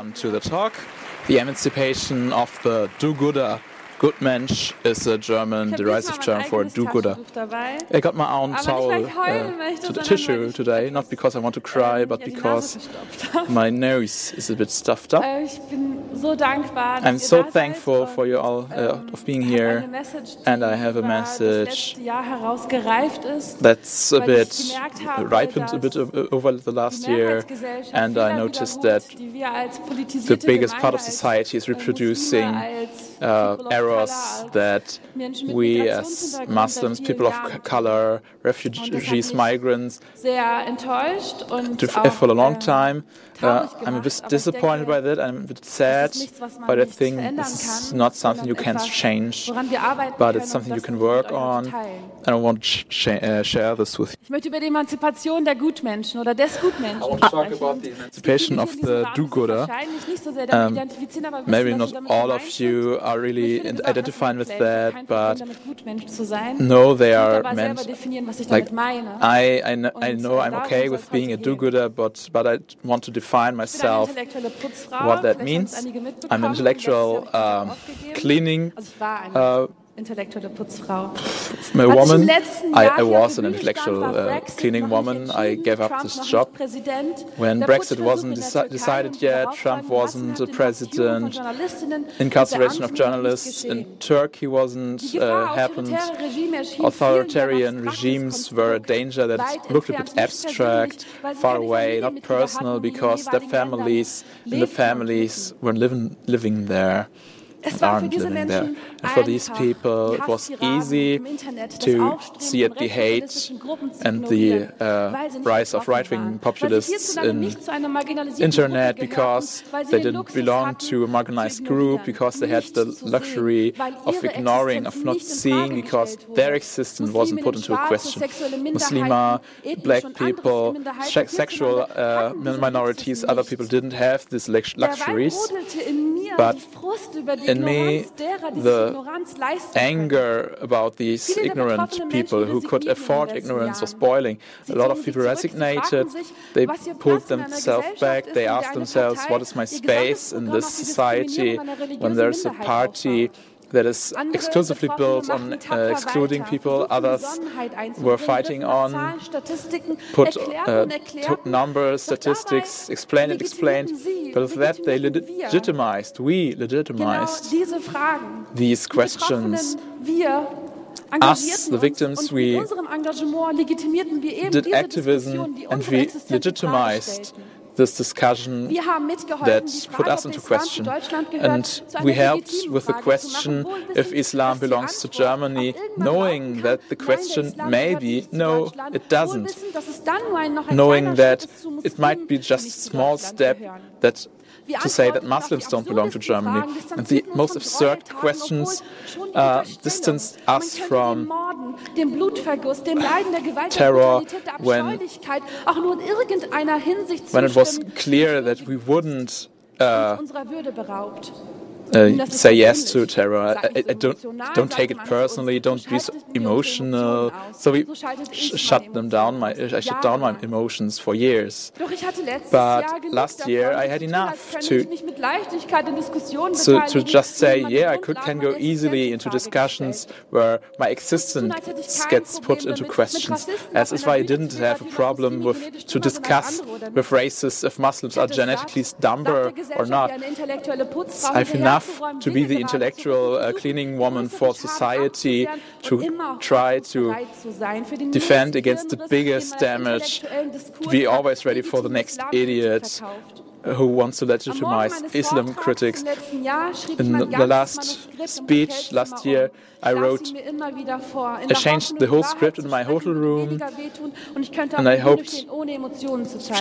To the talk. The emancipation of the do-gooder. Gutmensch is a German derisive term for do-gooder. I got my own towel uh, to the tissue today, not because I want to cry, but because my nose is a bit stuffed up. I'm so thankful for you all uh, of being here, and I have a message that's a bit ripened a bit over the last year, and I noticed that the biggest part of society is reproducing uh, errors that we as Muslims, people of color, refugees, migrants, for a long time uh, I'm a bit disappointed by that. I'm a bit sad, but I think this is not something you can change, but it's something you can work on. And I want to sh uh, share this with you. Ich möchte über die Emanzipation der Gutmenschen oder des Gutmenschen I want to talk about the emancipation of the do-gooder. Um, maybe not all of you are really identifying with that, but no, they are meant. Like, I, I, know, I know I'm okay with being a do-gooder, but but I want to define define myself what that means. I'm an intellectual um, cleaning uh, intellektuelle Putzfrau. A woman, I, I was an intellectual uh, cleaning woman. I gave up this job. When Brexit wasn't deci decided yet, Trump wasn't a president, incarceration of journalists in Turkey wasn't uh, happened. Authoritarian regimes were a danger that looked a bit abstract, far away, not personal, because their families in the families were living, living there aren't living there. And for these people, it was easy to see at the hate and the uh, rise of right-wing populists in internet because they didn't belong to a marginalized group, because they had the luxury of ignoring, of not seeing, because their existence wasn't put into a question. Muslima, black people, sexual uh, minorities, other people didn't have these luxuries. But in me, the anger about these ignorant people who could afford ignorance was boiling. A lot of people resignated, they pulled themselves back, they asked themselves, what is my space in this society when there's a party that is exclusively built on uh, excluding people. Others were fighting on, put uh, numbers, statistics, explained it, explained. But with that, they legitimized, we legitimized these questions us, the victims, we did activism and we legitimized this discussion that put us into question. And we helped with the question if Islam belongs to Germany, knowing that the question may be no, it doesn't. Knowing that it might be just a small step that to say that Muslims don't belong to Germany. And the most absurd questions uh, distance us from terror when, when it was clear that we wouldn't uh, uh, say yes to terror. I, I, don't don't take it personally. Don't be so emotional. So we sh shut them down. My I shut down my emotions for years. But last year I had enough to to, to just say yeah I could can go easily into discussions where my existence gets put into questions. As if I didn't have a problem with to discuss with racists if Muslims are genetically dumber or not. I have enough enough to be the intellectual uh, cleaning woman for society to try to defend against the biggest damage, to be always ready for the next idiot who wants to legitimize Islam critics. In the last speech last year, I wrote, I changed the whole script in my hotel room, and I hoped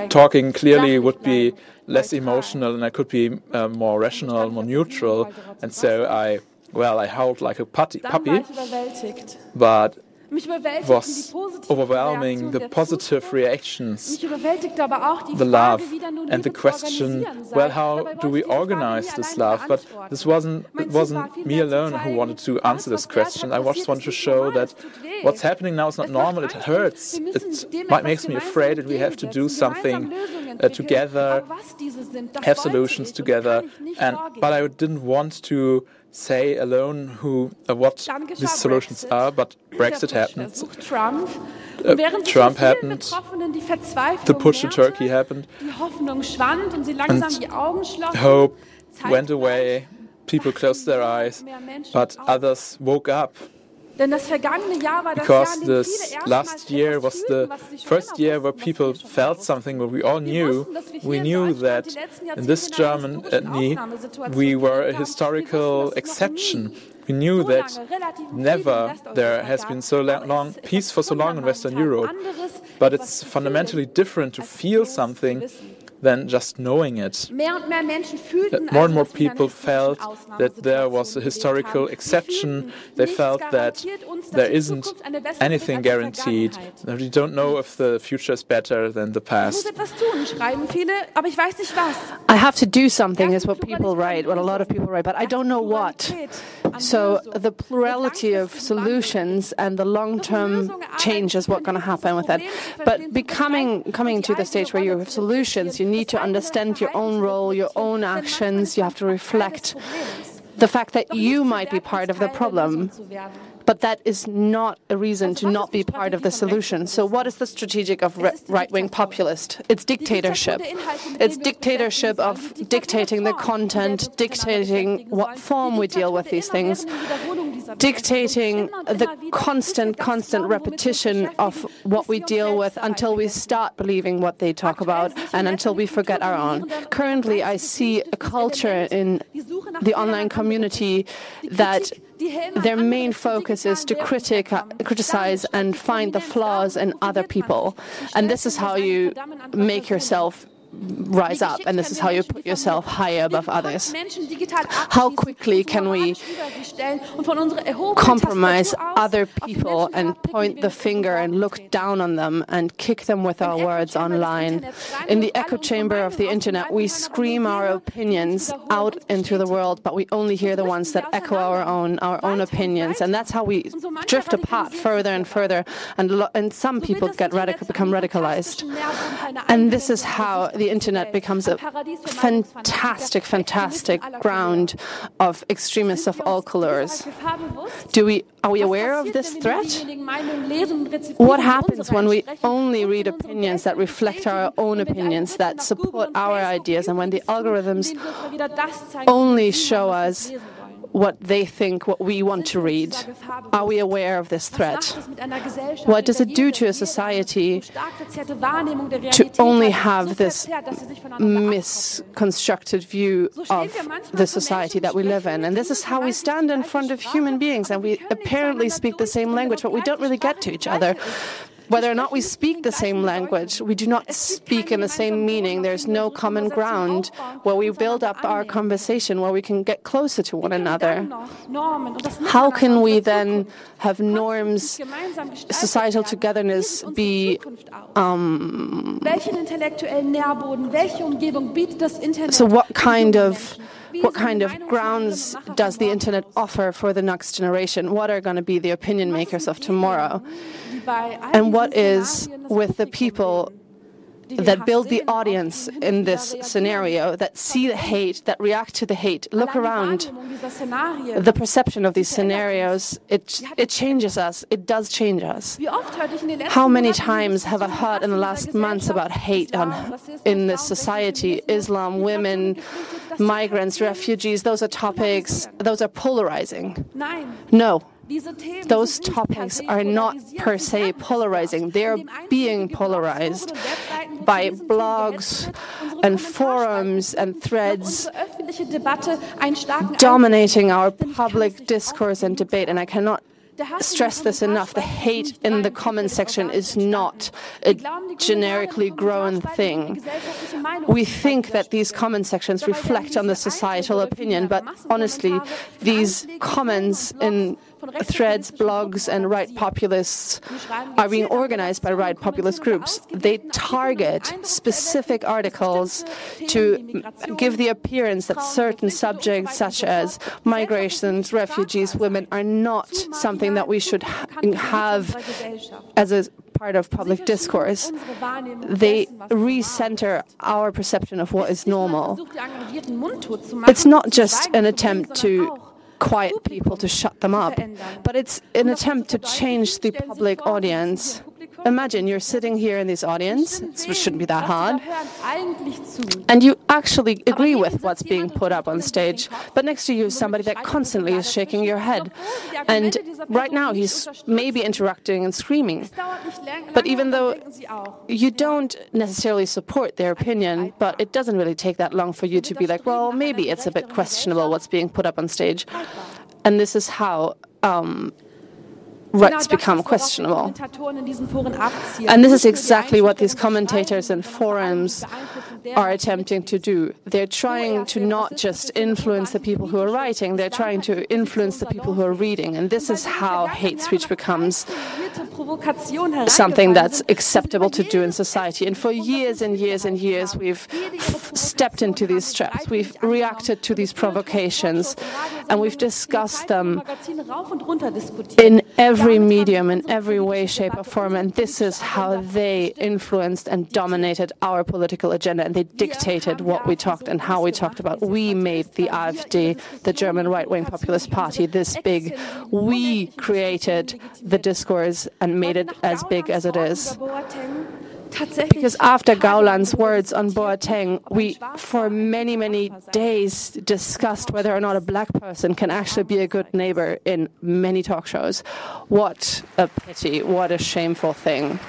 talking clearly would be less emotional and I could be uh, more rational, more neutral. And so I, well, I howled like a puppy, but was overwhelming the positive reactions, the love, and the question, well, how do we organize this love? But this wasn't, it wasn't me alone who wanted to answer this question. I just wanted to show that what's happening now is not normal. It hurts. It might makes me afraid that we have to do something uh, together, have solutions together. And but I didn't want to say alone who uh, what these solutions are. But Brexit happened. Uh, Trump happened. The push to Turkey happened. And hope went away. People closed their eyes, but others woke up because this last year was the first year where people felt something where we all knew. We knew that in this Germany we were a historical exception. We knew that never there has been so long peace for so long in Western Europe. But it's fundamentally different to feel something than just knowing it. More and more people felt that there was a historical exception. They felt that there isn't anything guaranteed. We don't know if the future is better than the past. I have to do something, is what people write, what a lot of people write, but I don't know what. So the plurality of solutions and the long-term change is what's going to happen with that. But becoming coming to the stage where you have solutions, you need to understand your own role, your own actions. You have to reflect the fact that you might be part of the problem. But that is not a reason to not be part of the solution. So, what is the strategic of right wing populist? It's dictatorship. It's dictatorship of dictating the content, dictating what form we deal with these things, dictating the constant, constant repetition of what we deal with until we start believing what they talk about and until we forget our own. Currently, I see a culture in the online community that their main focus is to critic, uh, criticize and find the flaws in other people. And this is how you make yourself rise up, and this is how you put yourself higher above others. How quickly can we compromise other people and point the finger and look down on them and kick them with our words online? In the echo chamber of the internet, we scream our opinions out into the world, but we only hear the ones that echo our own, our own opinions, and that's how we drift apart further and further. And, and some people get radical, become radicalized, and this is how the internet becomes a fantastic, fantastic ground of extremists of all colors. Do we are we aware of this threat? What happens when we only read opinions that reflect our own opinions, that support our ideas, and when the algorithms only show us what they think, what we want to read? Are we aware of this threat? What does it do to a society to only have this misconstructed view of the society that we live in? And this is how we stand in front of human beings, and we apparently speak the same language, but we don't really get to each other whether or not we speak the same language, we do not speak in the same meaning. There's no common ground where we build up our conversation, where we can get closer to one another. How can we then have norms, societal togetherness be. Um, so, what kind of what kind of grounds does the internet offer for the next generation? What are going to be the opinion makers of tomorrow? And what is with the people that build the audience in this scenario, that see the hate, that react to the hate. Look around. The perception of these scenarios, it, it changes us. It does change us. How many times have I heard in the last months about hate on, in this society? Islam, women, migrants, refugees, those are topics, those are polarizing. No. Those topics are not per se polarizing. They are being polarized by blogs and forums and threads dominating our public discourse and debate. And I cannot stress this enough. The hate in the comment section is not a generically grown thing. We think that these comment sections reflect on the societal opinion, but honestly, these comments in threads, blogs, and right populists are being organized by right populist groups. They target specific articles to give the appearance that certain subjects, such as migrations, refugees, women, are not something that we should have as a part of public discourse. They recenter our perception of what is normal. It's not just an attempt to quiet people to shut them up, but it's an attempt to change the public audience. Imagine you're sitting here in this audience, which shouldn't be that hard, and you actually agree with what's being put up on stage, but next to you is somebody that constantly is shaking your head. And right now he's maybe interrupting and screaming. But even though you don't necessarily support their opinion, but it doesn't really take that long for you to be like, well, maybe it's a bit questionable what's being put up on stage. And this is how um, rights become questionable. And this is exactly what these commentators and forums are attempting to do. They're trying to not just influence the people who are writing, they're trying to influence the people who are reading. And this is how hate speech becomes something that's acceptable to do in society. And for years and years and years, we've stepped into these traps, we've reacted to these provocations, and we've discussed them in every medium, in every way, shape, or form. And this is how they influenced and dominated our political agenda, and they dictated what we talked and how we talked about. We made the AfD, the German right wing populist party, this big. We created the discourse and made it as big as it is. Because after Gauland's words on Boateng, we, for many, many days, discussed whether or not a black person can actually be a good neighbor in many talk shows. What a pity, what a shameful thing.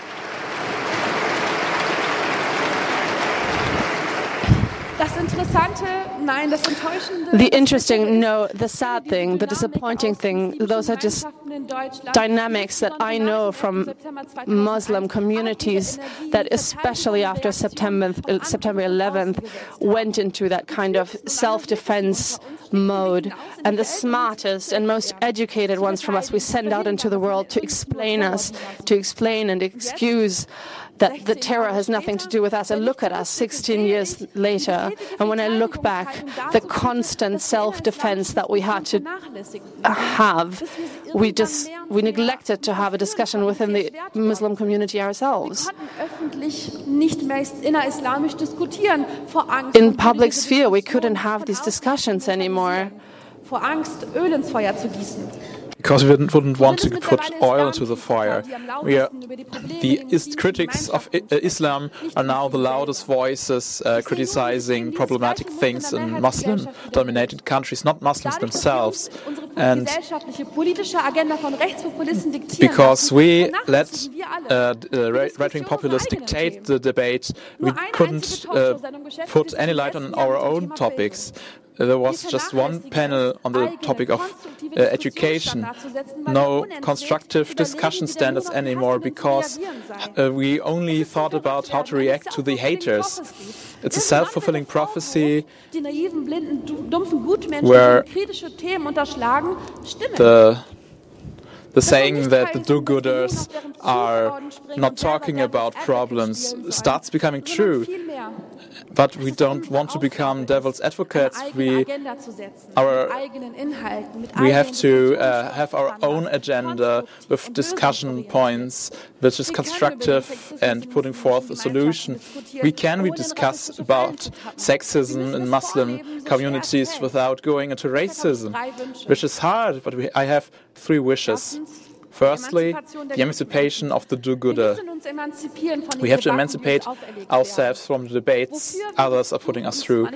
The interesting, no, the sad thing, the disappointing thing, those are just dynamics that I know from Muslim communities that, especially after September, uh, September 11th, went into that kind of self defense mode. And the smartest and most educated ones from us, we send out into the world to explain us, to explain and excuse that the terror has nothing to do with us. And look at us 16 years later. And when I look back, the constant self defense that we had to have, we just we neglected to have a discussion within the Muslim community ourselves. In public sphere, we couldn't have these discussions anymore because we wouldn't want to put oil into the fire. We are, the critics of Islam are now the loudest voices uh, criticizing problematic things in Muslim dominated countries, not Muslims themselves. And because we let uh, right wing populists dictate the debate, we couldn't uh, put any light on our own topics. There was just one panel on the topic of uh, education. No constructive discussion standards anymore because uh, we only thought about how to react to the haters. It's a self fulfilling prophecy where the the saying that the do-gooders are not talking about problems starts becoming true. But we don't want to become devil's advocates. We, our, we have to uh, have our own agenda with discussion points, which is constructive and putting forth a solution. We can we discuss about sexism in Muslim communities without going into racism, which is hard, but we, I have three wishes. Firstly, the emancipation of the do gooder. We have to emancipate ourselves from the debates others are putting us through.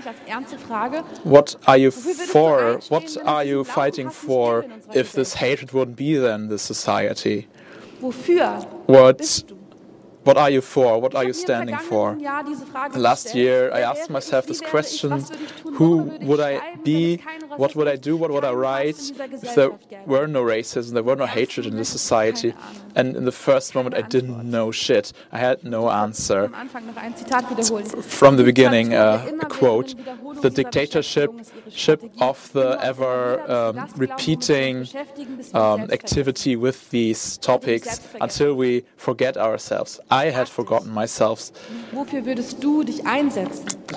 What are you for? What are you fighting for if this hatred wouldn't be there in this society? What what are you for? What are you standing for? Last year, I asked myself this question. Who would I be? What would I do? What would I write? if there were no racism, there were no hatred in the society? And in the first moment, I didn't know shit. I had no answer. From the beginning, uh, a quote The dictatorship of the ever um, repeating um, activity with these topics until we forget ourselves. I had forgotten myself.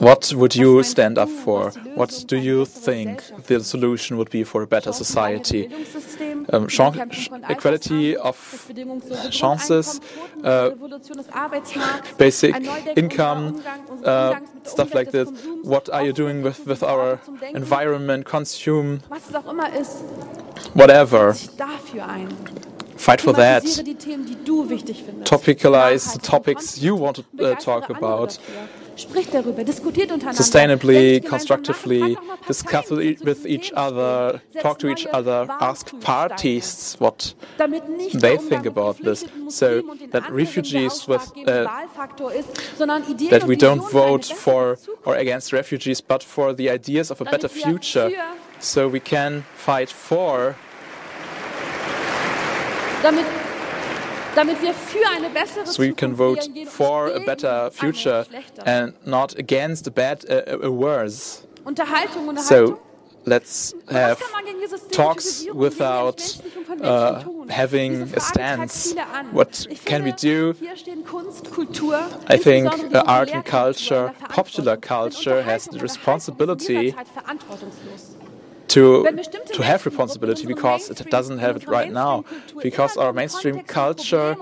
What would you stand up for? What do you think the solution would be for a better society? Um, equality of chances, uh, basic income, uh, stuff like this. What are you doing with, with our environment, consume, whatever. Fight for that. Topicalize the topics you want to uh, talk about. Sustainably, constructively, discuss with each other, talk to each other, ask parties what they think about this. So that refugees with uh, that we don't vote for or against refugees, but for the ideas of a better future. So we can fight for damit damit wir für eine bessere so we can vote for a better future and not against a bad uh, a worse. Unterhaltung, Unterhaltung. So let's have talks without uh, having a stance. What can we do? I think uh, art and culture, popular culture, has the responsibility to to have responsibility because it doesn't have it right now because our mainstream culture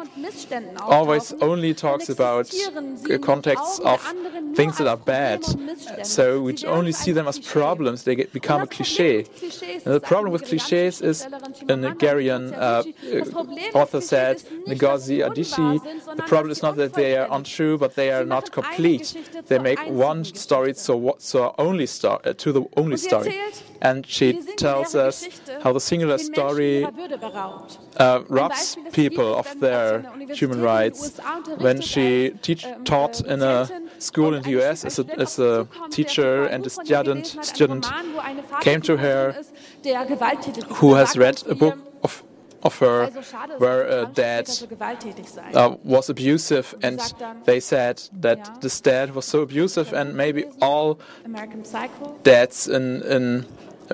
always only talks about contexts of things that are bad. so we only see them as problems. They get, become a cliche and the problem with cliches is a Nigerian uh, author said Ngozi Adichie the problem is not that they are untrue but they are not complete. They make one story so so only star uh, to the only story and she tells us how the singular story uh, robs people of their human rights. When she teach, taught in a school in the US as a, as a teacher and a student, student came to her who has read a book of of her where a dad uh, was abusive and they said that this dad was so abusive and maybe all dads in, in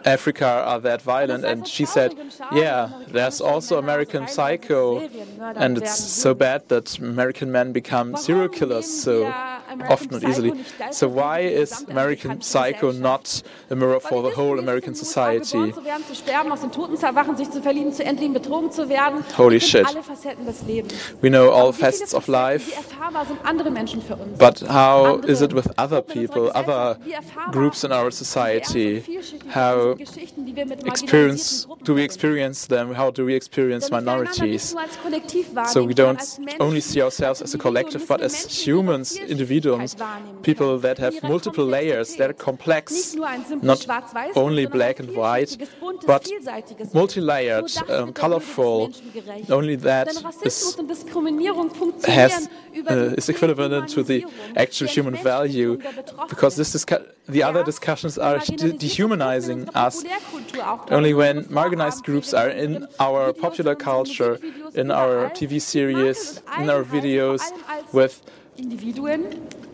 Africa are that violent. And she said, Yeah, there's also American Psycho, and it's so bad that American men become serial killers so often and easily. So, why is American Psycho not a mirror for the whole American society? Holy shit. We know all facets of life. But how is it with other people, other groups in our society? How experience do we experience them? How do we experience minorities? So we don't only see ourselves as a collective, but as humans, individuals, people that have multiple layers, that are complex, not only black and white, but multi-layered, um, colorful. Only that is, has, uh, is equivalent to the actual human value, because this is the other discussions are de dehumanizing us. Only when marginalized groups are in our popular culture, in our TV series, in our videos, with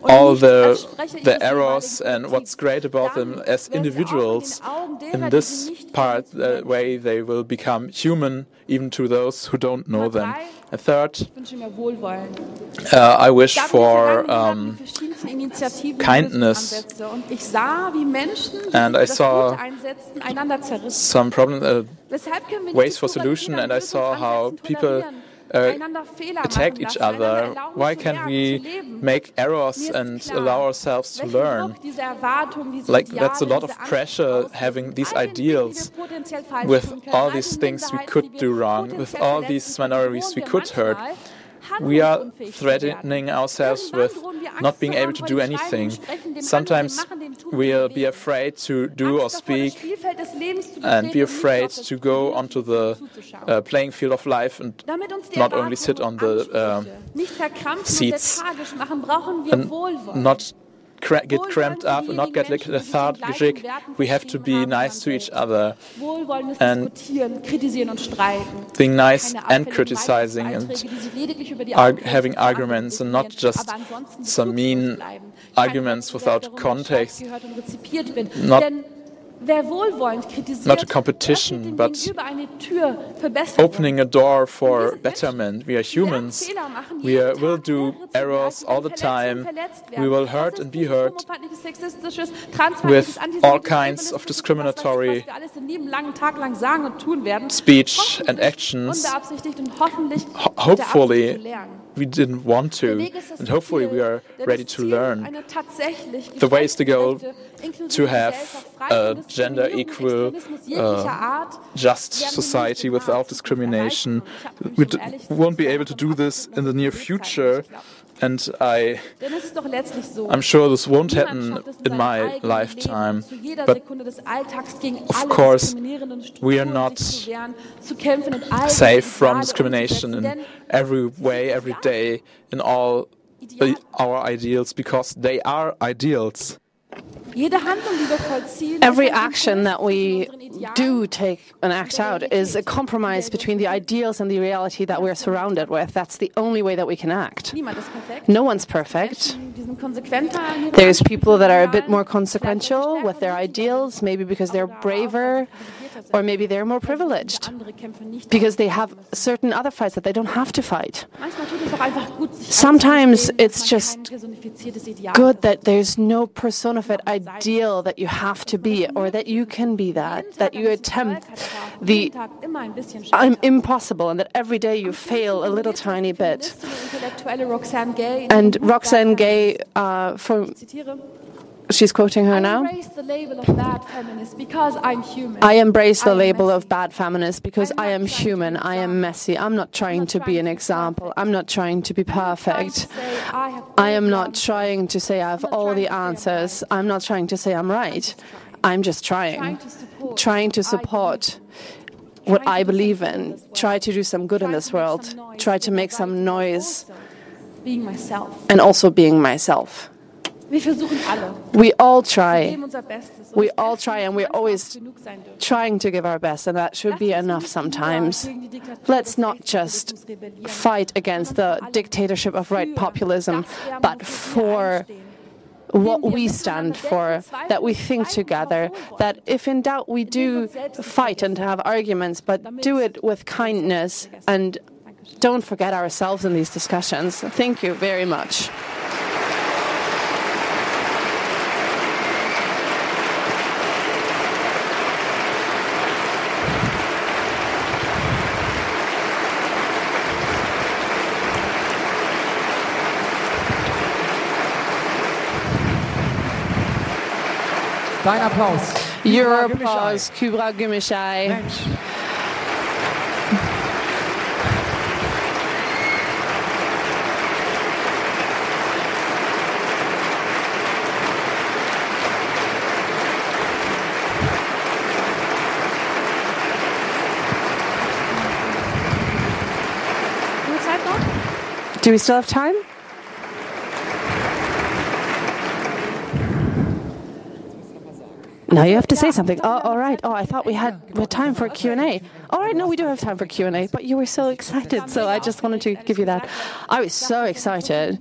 all the, the errors and what's great about them as individuals. In this part, the way they will become human, even to those who don't know them. A third, uh, I wish for um, kindness. And I saw some problem, uh, ways for solution, and I saw how people uh, attacked each other? Why can't we make errors and allow ourselves to learn? Like, that's a lot of pressure having these ideals with all these things we could do wrong, with all these minorities we could hurt we are threatening ourselves with not being able to do anything. Sometimes we'll be afraid to do or speak and be afraid to go onto the uh, playing field of life and not only sit on the uh, seats and not cra get cramped up and not get like lethargic. We have to be nice to each other and being nice and criticizing and having arguments and not just some mean arguments without context. Not not a competition, but opening a door for betterment. We are humans. We are, will do errors all the time. We will hurt and be hurt with all kinds of discriminatory speech and actions. Hopefully, we didn't want to, and hopefully, we are ready to learn. The way is to go to have a gender equal, uh, just society without discrimination. We won't be able to do this in the near future. And I, I'm sure this won't happen in my lifetime. But of course, we are not safe from discrimination in every way, every day, in all our ideals, because they are ideals. Every action that we do take and act out is a compromise between the ideals and the reality that we're surrounded with. That's the only way that we can act. No one's perfect. There's people that are a bit more consequential with their ideals, maybe because they're braver or maybe they're more privileged because they have certain other fights that they don't have to fight. Sometimes it's just good that there's no ideal that you have to be or that you can be that, that you attempt the impossible and that every day you fail a little tiny bit. And Roxane Gay, uh, from She's quoting her now. I embrace the label of bad feminist because I'm human. I embrace the label of bad feminist because I am human. I am messy. I'm not trying to be an example. I'm not trying to be perfect. I am not trying to say I have all the answers. I'm not trying to say I'm right. I'm just trying. Trying to support what I believe in. Try to do some good in this world. Try to make some noise. Being myself. And also being myself. We all try. We all try, and we're always trying to give our best, and that should be enough sometimes. Let's not just fight against the dictatorship of right populism, but for what we stand for, that we think together, that if in doubt we do fight and have arguments, but do it with kindness and don't forget ourselves in these discussions. Thank you very much. Dein Applaus. Your applause, Kübra Gümüşay. Mensch. Do we still have time? Now you have to say something. Oh, all right. Oh, I thought we had, we had time for Q and A. All right, no, we do have time for Q and A. But you were so excited, so I just wanted to give you that. I was so excited.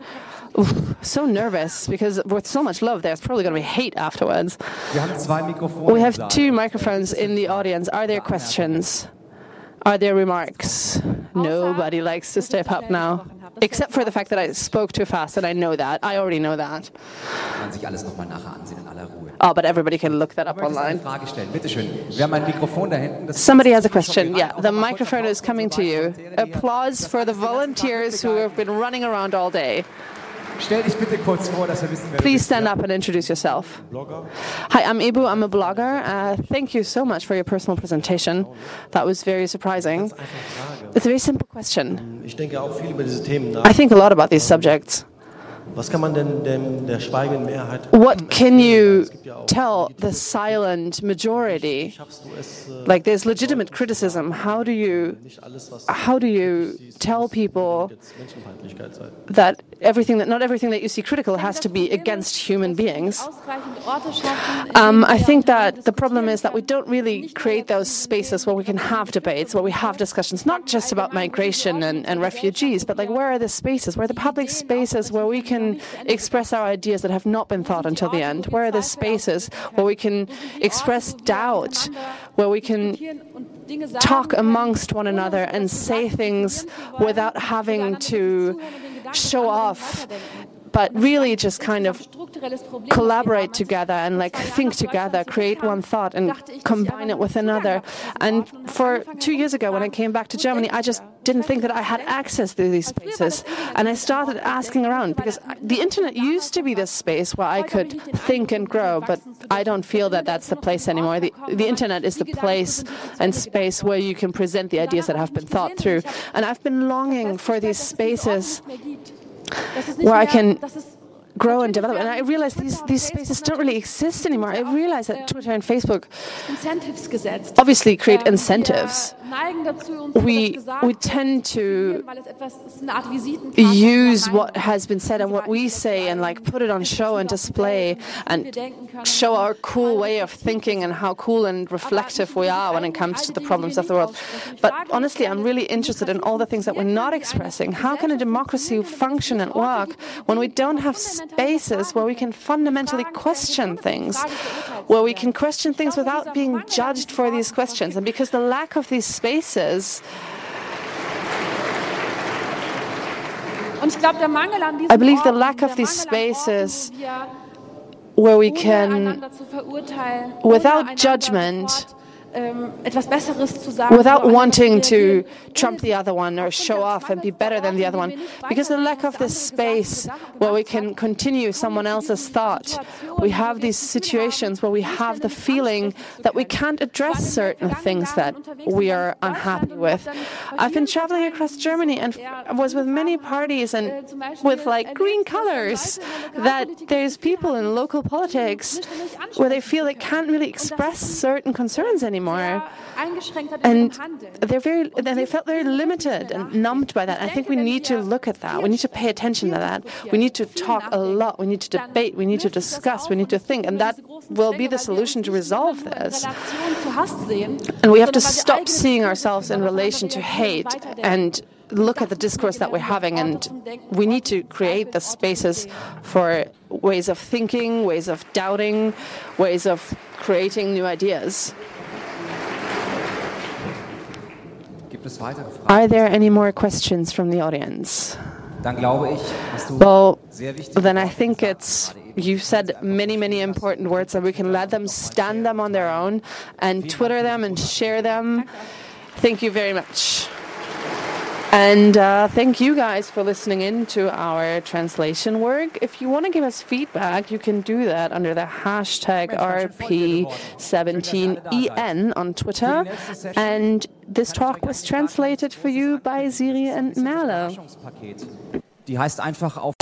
Oof, so nervous because with so much love, there's probably going to be hate afterwards. We have two microphones in the audience. Are there questions? Are there remarks? Nobody likes to step up now. Except for the fact that I spoke too fast, and I know that. I already know that. Oh, but everybody can look that up online. Somebody has a question. Yeah, the microphone is coming to you. Applause for the volunteers who have been running around all day. Please stand up and introduce yourself. Hi, I'm Ibu. I'm a blogger. Uh, thank you so much for your personal presentation. That was very surprising. It's a very simple question. I think a lot about these subjects. What can you tell the silent majority? Like there's legitimate criticism. How do you how do you tell people that everything that not everything that you see critical has to be against human beings? Um, I think that the problem is that we don't really create those spaces where we can have debates, where we have discussions, not just about migration and, and refugees, but like where are the spaces, where are the public spaces where we can express our ideas that have not been thought until the end? Where are the spaces where we can express doubt, where we can talk amongst one another and say things without having to show off but really just kind of collaborate together and like think together, create one thought and combine it with another. And for two years ago, when I came back to Germany, I just didn't think that I had access to these spaces. And I started asking around because the internet used to be this space where I could think and grow, but I don't feel that that's the place anymore. The, the internet is the place and space where you can present the ideas that have been thought through. And I've been longing for these spaces where I can grow and develop. And I realized these, these spaces don't really exist anymore. I realized that Twitter and Facebook obviously create incentives we, we tend to use what has been said and what we say and like put it on show and display and show our cool way of thinking and how cool and reflective we are when it comes to the problems of the world. But honestly, I'm really interested in all the things that we're not expressing. How can a democracy function and work when we don't have spaces where we can fundamentally question things, where we can question things without being judged for these questions? And because the lack of these spaces. I believe the lack of these spaces where we can, without judgment, without wanting to trump the other one or show off and be better than the other one. Because the lack of this space where we can continue someone else's thought, we have these situations where we have the feeling that we can't address certain things that we are unhappy with. I've been traveling across Germany and was with many parties and äh, with like green colors that there's people in local politics where they feel they can't really express certain concerns anymore anymore. And they're very, they felt very limited and numbed by that. I think we need to look at that. We need to pay attention to that. We need to talk a lot. We need to debate. We need to discuss. We need to think. And that will be the solution to resolve this. And we have to stop seeing ourselves in relation to hate and look at the discourse that we're having, and we need to create the spaces for ways of thinking, ways of doubting, ways of creating new ideas. Are there any more questions from the audience? Well, then I think it's you've said many, many important words and we can let them stand them on their own and Twitter them and share them. Thank you very much. And uh, thank you guys for listening in to our translation work. If you want to give us feedback, you can do that under the hashtag RP17EN on Twitter. And this talk was translated for you by Siri and Merle. Die heißt einfach auf